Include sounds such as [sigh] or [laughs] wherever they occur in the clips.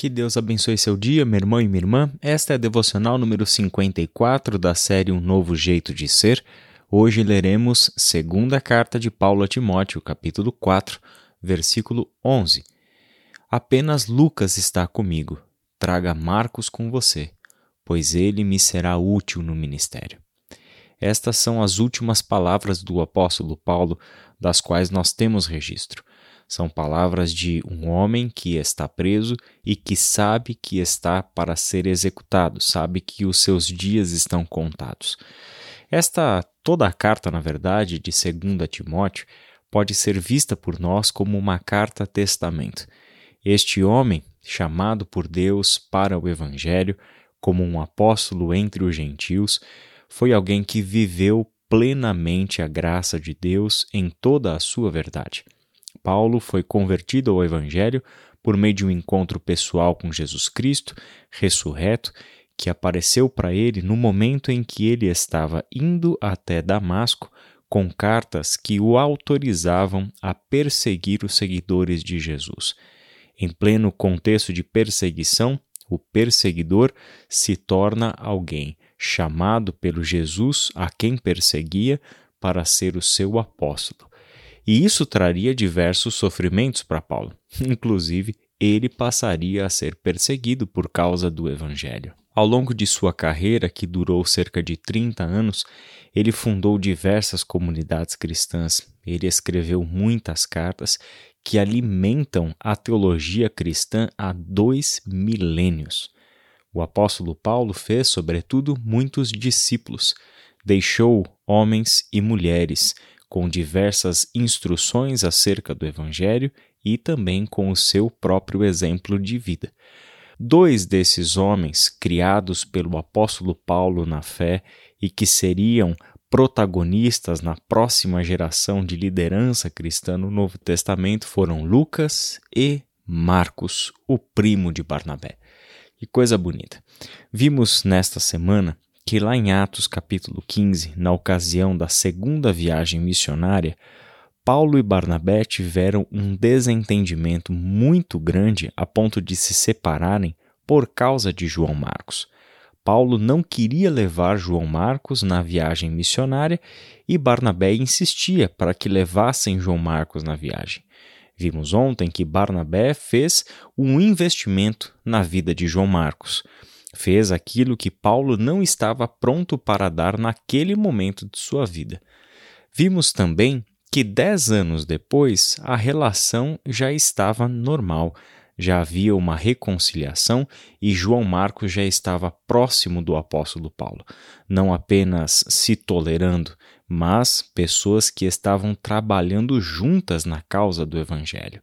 Que Deus abençoe seu dia, meu irmão e minha irmã. Esta é a devocional número 54 da série Um Novo Jeito de Ser. Hoje leremos segunda carta de Paulo a Timóteo, capítulo 4, versículo 11. Apenas Lucas está comigo. Traga Marcos com você, pois ele me será útil no ministério. Estas são as últimas palavras do apóstolo Paulo, das quais nós temos registro. São palavras de um homem que está preso e que sabe que está para ser executado, sabe que os seus dias estão contados. Esta toda a carta, na verdade, de 2 Timóteo, pode ser vista por nós como uma carta testamento. Este homem, chamado por Deus para o evangelho, como um apóstolo entre os gentios, foi alguém que viveu plenamente a graça de Deus em toda a sua verdade. Paulo foi convertido ao Evangelho por meio de um encontro pessoal com Jesus Cristo, ressurreto, que apareceu para ele no momento em que ele estava indo até Damasco com cartas que o autorizavam a perseguir os seguidores de Jesus. Em pleno contexto de perseguição, o perseguidor se torna alguém chamado pelo Jesus a quem perseguia para ser o seu apóstolo e isso traria diversos sofrimentos para Paulo. [laughs] Inclusive, ele passaria a ser perseguido por causa do Evangelho. Ao longo de sua carreira, que durou cerca de 30 anos, ele fundou diversas comunidades cristãs. Ele escreveu muitas cartas que alimentam a teologia cristã há dois milênios. O apóstolo Paulo fez, sobretudo, muitos discípulos. Deixou homens e mulheres com diversas instruções acerca do Evangelho e também com o seu próprio exemplo de vida. Dois desses homens, criados pelo apóstolo Paulo na fé e que seriam protagonistas na próxima geração de liderança cristã no Novo Testamento, foram Lucas e Marcos, o primo de Barnabé. Que coisa bonita. Vimos nesta semana que lá em Atos capítulo 15, na ocasião da segunda viagem missionária, Paulo e Barnabé tiveram um desentendimento muito grande a ponto de se separarem por causa de João Marcos. Paulo não queria levar João Marcos na viagem missionária e Barnabé insistia para que levassem João Marcos na viagem. Vimos ontem que Barnabé fez um investimento na vida de João Marcos fez aquilo que Paulo não estava pronto para dar naquele momento de sua vida. Vimos também que dez anos depois a relação já estava normal, já havia uma reconciliação e João Marcos já estava próximo do apóstolo Paulo, não apenas se tolerando, mas pessoas que estavam trabalhando juntas na causa do Evangelho.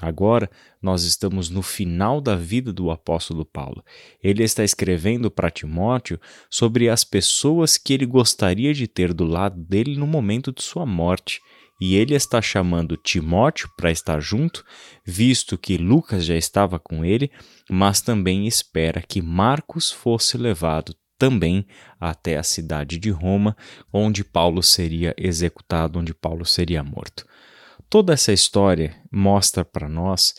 Agora, nós estamos no final da vida do apóstolo Paulo. Ele está escrevendo para Timóteo sobre as pessoas que ele gostaria de ter do lado dele no momento de sua morte. E ele está chamando Timóteo para estar junto, visto que Lucas já estava com ele, mas também espera que Marcos fosse levado também até a cidade de Roma, onde Paulo seria executado, onde Paulo seria morto. Toda essa história mostra para nós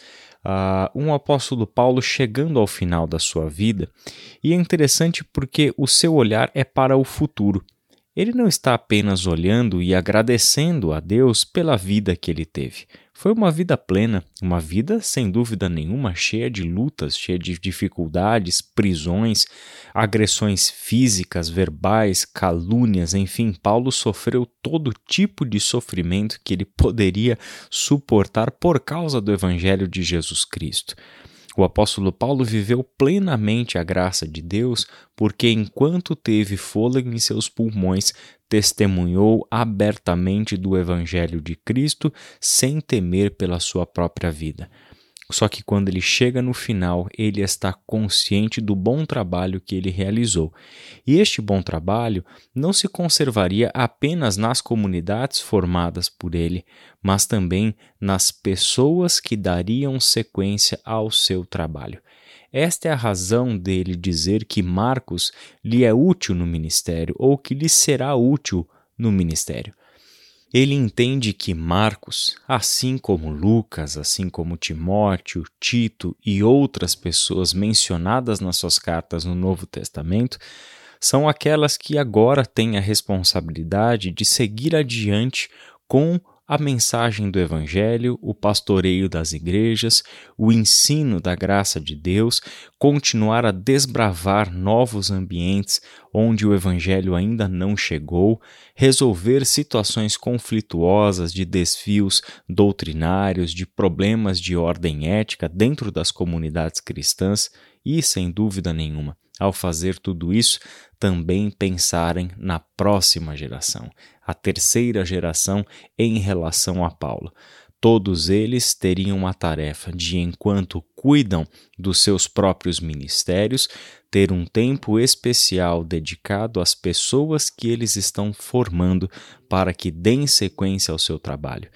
uh, um apóstolo Paulo chegando ao final da sua vida, e é interessante porque o seu olhar é para o futuro. Ele não está apenas olhando e agradecendo a Deus pela vida que ele teve. Foi uma vida plena, uma vida sem dúvida nenhuma cheia de lutas, cheia de dificuldades, prisões, agressões físicas, verbais, calúnias, enfim, Paulo sofreu todo tipo de sofrimento que ele poderia suportar por causa do evangelho de Jesus Cristo. O apóstolo Paulo viveu plenamente a graça de Deus, porque enquanto teve fôlego em seus pulmões, testemunhou abertamente do Evangelho de Cristo sem temer pela sua própria vida. Só que quando ele chega no final, ele está consciente do bom trabalho que ele realizou. E este bom trabalho não se conservaria apenas nas comunidades formadas por ele, mas também nas pessoas que dariam sequência ao seu trabalho. Esta é a razão dele dizer que Marcos lhe é útil no ministério ou que lhe será útil no ministério. Ele entende que Marcos, assim como Lucas, assim como Timóteo, Tito e outras pessoas mencionadas nas suas cartas no Novo Testamento, são aquelas que agora têm a responsabilidade de seguir adiante com a mensagem do Evangelho, o pastoreio das igrejas, o ensino da graça de Deus, continuar a desbravar novos ambientes onde o Evangelho ainda não chegou, resolver situações conflituosas de desfios doutrinários, de problemas de ordem ética dentro das comunidades cristãs e, sem dúvida nenhuma, ao fazer tudo isso, também pensarem na próxima geração, a terceira geração em relação a Paulo. Todos eles teriam a tarefa de, enquanto cuidam dos seus próprios ministérios, ter um tempo especial dedicado às pessoas que eles estão formando para que deem sequência ao seu trabalho.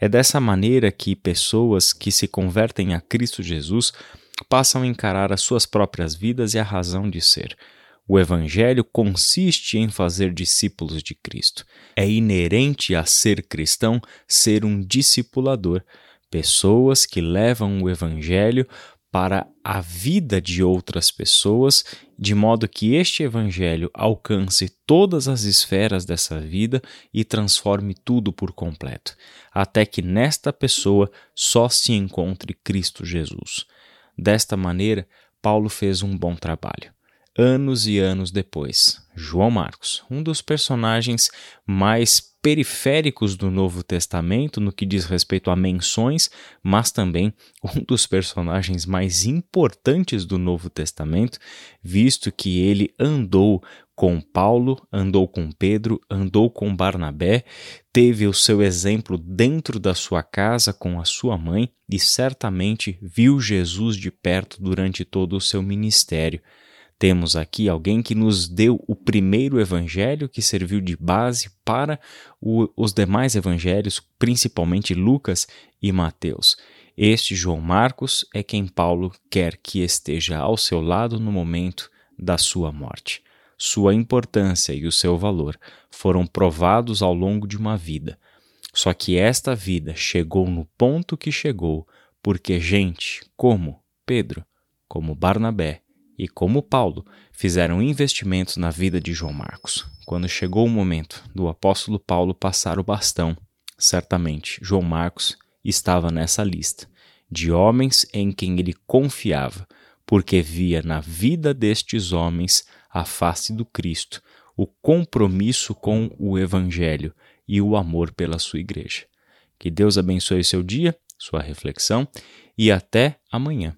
É dessa maneira que pessoas que se convertem a Cristo Jesus passam a encarar as suas próprias vidas e a razão de ser. O Evangelho consiste em fazer discípulos de Cristo. É inerente a ser cristão ser um discipulador, pessoas que levam o Evangelho para a vida de outras pessoas, de modo que este Evangelho alcance todas as esferas dessa vida e transforme tudo por completo, até que nesta pessoa só se encontre Cristo Jesus. Desta maneira, Paulo fez um bom trabalho. Anos e anos depois, João Marcos, um dos personagens mais periféricos do Novo Testamento no que diz respeito a menções, mas também um dos personagens mais importantes do Novo Testamento, visto que ele andou com Paulo, andou com Pedro, andou com Barnabé, teve o seu exemplo dentro da sua casa com a sua mãe e certamente viu Jesus de perto durante todo o seu ministério. Temos aqui alguém que nos deu o primeiro evangelho que serviu de base para o, os demais evangelhos, principalmente Lucas e Mateus. Este João Marcos é quem Paulo quer que esteja ao seu lado no momento da sua morte sua importância e o seu valor foram provados ao longo de uma vida. Só que esta vida chegou no ponto que chegou porque gente como Pedro, como Barnabé e como Paulo fizeram investimentos na vida de João Marcos. Quando chegou o momento do apóstolo Paulo passar o bastão, certamente João Marcos estava nessa lista de homens em quem ele confiava, porque via na vida destes homens a face do Cristo, o compromisso com o Evangelho e o amor pela sua igreja. Que Deus abençoe seu dia, sua reflexão e até amanhã.